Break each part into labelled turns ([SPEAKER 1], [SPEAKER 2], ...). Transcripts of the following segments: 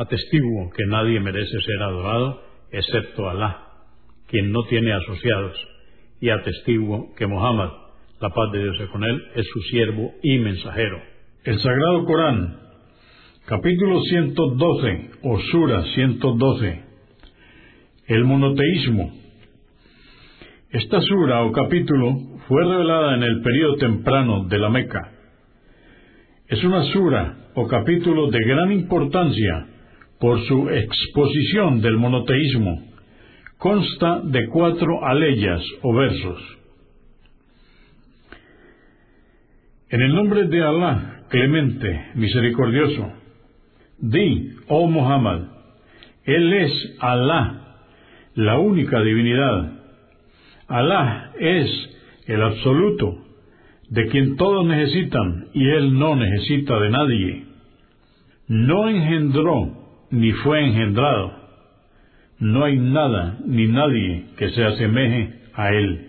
[SPEAKER 1] Atestiguo que nadie merece ser adorado excepto Alá, quien no tiene asociados, y atestiguo que Muhammad, la paz de Dios es con él, es su siervo y mensajero. El Sagrado Corán, capítulo 112, o Sura 112, el monoteísmo. Esta sura o capítulo fue revelada en el período temprano de la Meca. Es una sura o capítulo de gran importancia por su exposición del monoteísmo, consta de cuatro aleyas o versos. En el nombre de Alá, clemente, misericordioso, di, oh Muhammad, Él es Alá, la única divinidad. Alá es el absoluto, de quien todos necesitan y Él no necesita de nadie. No engendró ni fue engendrado. No hay nada ni nadie que se asemeje a él.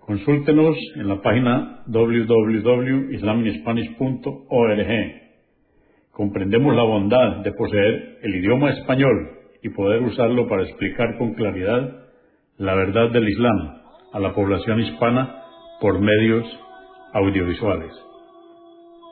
[SPEAKER 1] Consúltenos en la página www.islaminspanish.org. Comprendemos la bondad de poseer el idioma español y poder usarlo para explicar con claridad la verdad del Islam a la población hispana por medios audiovisuales.